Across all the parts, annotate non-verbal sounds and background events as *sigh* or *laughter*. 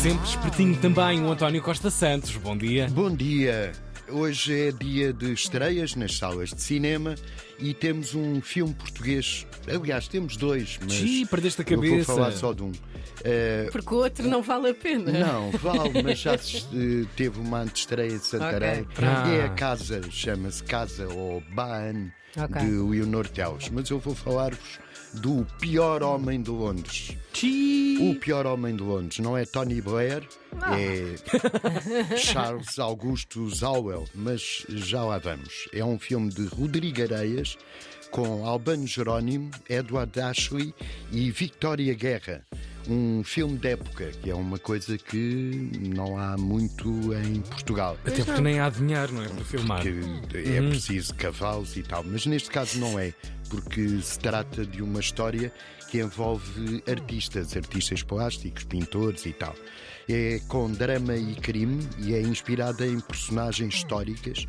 Sempre espertinho também o António Costa Santos. Bom dia. Bom dia. Hoje é dia de estreias nas salas de cinema e temos um filme português. Aliás, temos dois, mas Xiii, perdeste a eu vou cabeça. falar só de um. Eh, Porque o outro não vale a pena. não, *laughs* vale, mas já eh, teve uma antestreia de Santarém. Ok, pronto. E é a casa, chama-se Casa ou Baan Ok. de Leonor Teles. Mas eu vou falar-vos do pior homem de Londres. Xiii. O pior homem de Londres não é Tony Blair, é *laughs* Charles Augustus Howell, mas já lá vamos. É um filme de Rodrigo Areias com Albano Jerónimo, Edward Ashley e Victoria Guerra. Um filme de época, que é uma coisa que não há muito em Portugal. Até porque nem há a adivinhar, não é? Para filmar. Que é preciso cavalos e tal, mas neste caso não é, porque se trata de uma história que envolve artistas, artistas plásticos, pintores e tal. É com drama e crime e é inspirada em personagens históricas.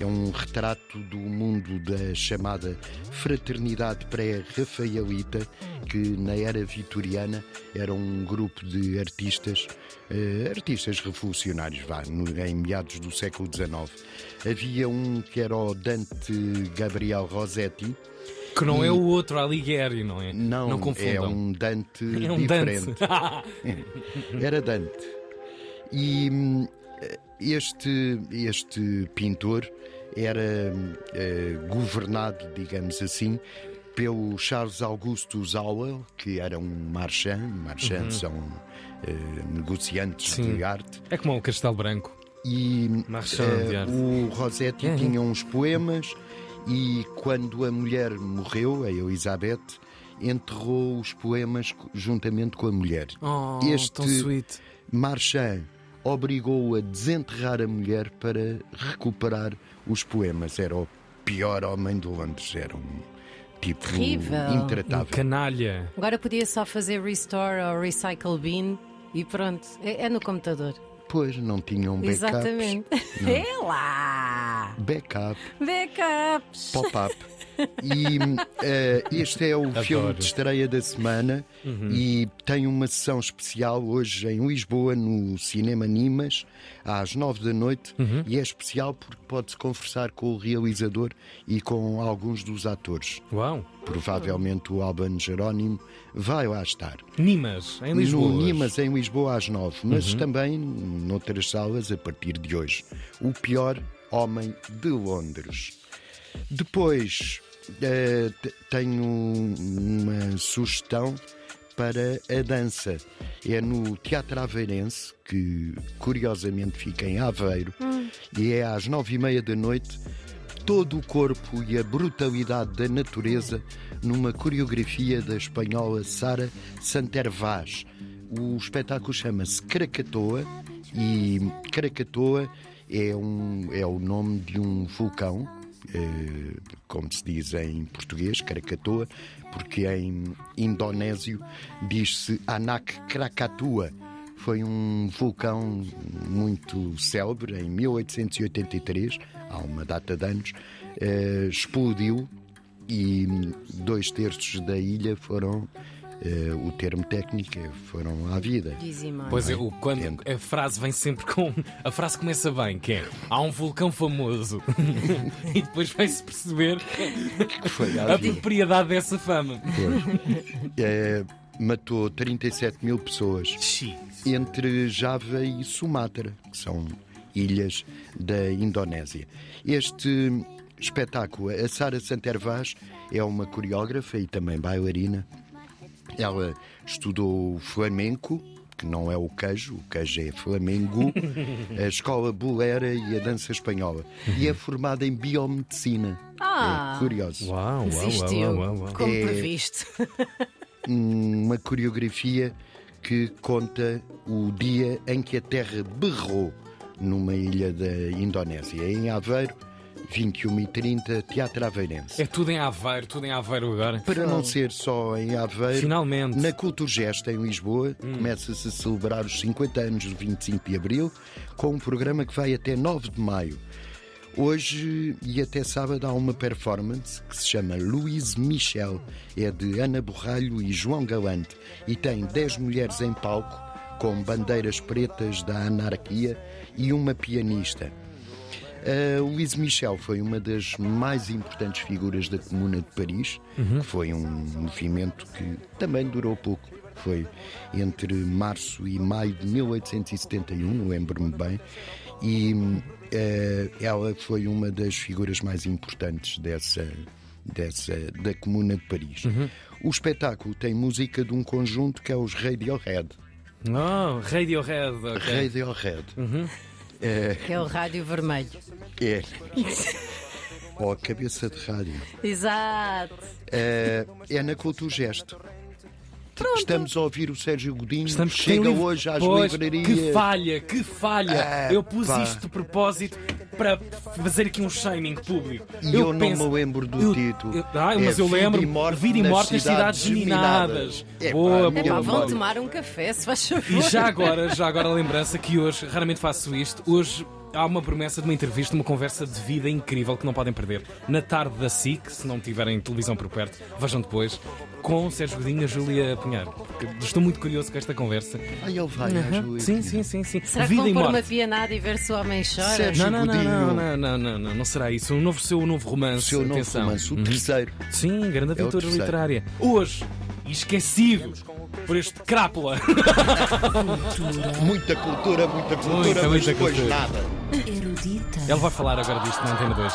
É um retrato do mundo da chamada fraternidade pré-rafaelita, que na era vitoriana era um grupo de artistas, eh, artistas revolucionários, vá, no- em meados do século XIX. Havia um que era o Dante Gabriel Rossetti. Que não E- é o outro Alighieri, não é? Não, não é confundam. um Dante *laughs* É um diferente. Dante. Era Dante. E hum, este, este pintor era eh, governado, digamos assim, pelo Charles Augustus Howell, que era um marchand. Marchands são eh, negociantes Sim. de arte. É como o Castelo Branco. E eh, o Rossetti É, é. tinha uns poemas e quando a mulher morreu, a Elizabeth, enterrou os poemas juntamente com a mulher. Oh, Este- tão sweet. Marchand obrigou-o a desenterrar a mulher para recuperar os poemas. Era o pior homem de Londres. Era um tipo Terrível. Um intratável. canalha. Agora podia só fazer restore ou recycle bin e pronto. É, é no computador. Pois não tinham backups. Exatamente. É *laughs* lá! Backup, Backups! pop-up. E *laughs* eh, este é o filme de estreia da semana e tem uma sessão especial hoje em Lisboa, no Cinema Nimas, às nove da noite. E é especial porque pode-se conversar com o realizador e com alguns dos atores. Uau. Provavelmente o Albano Jerónimo vai lá estar. Nimas, em Lisboa. No. Nimas, em Lisboa, às nove, mas também noutras salas a partir de hoje. O pior homem de Londres. Depois te- tenho uma sugestão para a dança. É no Teatro Aveirense, que curiosamente fica em Aveiro, e é às nove e meia da noite. Todo o corpo e a brutalidade da natureza numa coreografia da espanhola Sara Santervaz. O espetáculo chama-se Krakatoa e Krakatoa é, um, é o nome de um vulcão, eh, como se diz em português, Krakatoa, porque em indonésio diz-se Anak Krakatoa. Foi um vulcão muito célebre em 1883, há uma data de anos, eh, explodiu e dois terços da ilha foram, eh, o termo técnico, é, foram à vida. Dizimar. Pois é, o, quando Tempo. a frase vem sempre com. A frase começa bem, que é há um vulcão famoso. *laughs* e depois vai-se perceber a propriedade dessa fama. Eh, matou 37 mil pessoas. Xiii. entre Java e Sumatra, que são ilhas da Indonésia. Este espetáculo, a Sara Santervaz é uma coreógrafa e também bailarina. Ela estudou flamenco, que não é o queijo, o queijo é flamengo, *laughs* a escola bolera e a dança espanhola. E é formada em biomedicina. Ah. é curioso. Uau, uau, Existiu, uau, uau, uau. como É- previsto. uma coreografia que conta o dia em que a Terra berrou numa ilha da Indonésia. Em Aveiro, 21 e 30, Teatro Aveirense. É tudo em Aveiro, tudo em Aveiro agora. Para não ser só em Aveiro, Finalmente. na Culturgest em Lisboa começa-se a celebrar os 50 anos do 25 de Abril com um programa que vai até 9 de Maio. Hoje e até sábado há uma performance que se chama Louise Michel. É de Ana Borralho e João Galante e tem 10 mulheres em palco com bandeiras pretas da anarquia e uma pianista. Uh, Louise Michel foi uma das mais importantes figuras da Comuna de Paris, uhum. que foi um movimento que também durou pouco. Foi entre março e maio de 1871, lembro-me bem, e uh, ela foi uma das figuras mais importantes dessa, dessa da Comuna de Paris. Uhum. O espetáculo tem música de um conjunto que é os Radiohead. Oh, Radiohead. Okay. Radiohead. Uhum. É... Que é o rádio vermelho. É. *laughs* Ou oh, a cabeça de rádio. Exato. É, é na Cultura Gesto. Pronto. Estamos a ouvir o Sérgio Godinho, Estamos chega livro... hoje às pois, livrarias. Que falha, que falha! Ah, eu pus pá. isto de propósito para fazer aqui um shaming público. E eu, eu penso, não me lembro do eu, título. Eu, ah, mas é eu lembro. Vida e morte nas cidades, cidades geminadas. É, boa, boa, boa, Vão tomar um café, se faz favor. E já agora, já agora a lembrança que hoje, raramente faço isto, hoje há uma promessa de uma entrevista, uma conversa de vida incrível que não podem perder. Na tarde da SIC, se não tiverem televisão por perto, vejam depois, com Sérgio Godinho e a Júlia Pinheiro. Estou muito curioso com esta conversa. Ah, ele vai, uhum. Júlia. Sim, sim, sim, sim. Será vida que vão pôr uma pianada e ver se o homem chora? Sérgio não, não, não, não, não, não, não, não será isso. O novo, seu novo romance. O seu novo Atenção. romance, o uhum. terceiro. Sim, grande é aventura é literária. Hoje, esquecido por este crápula. *laughs* muita cultura, muita cultura, muita, mas muita depois cultura. nada. Erudita. Ele vai falar agora disto na Antena 2.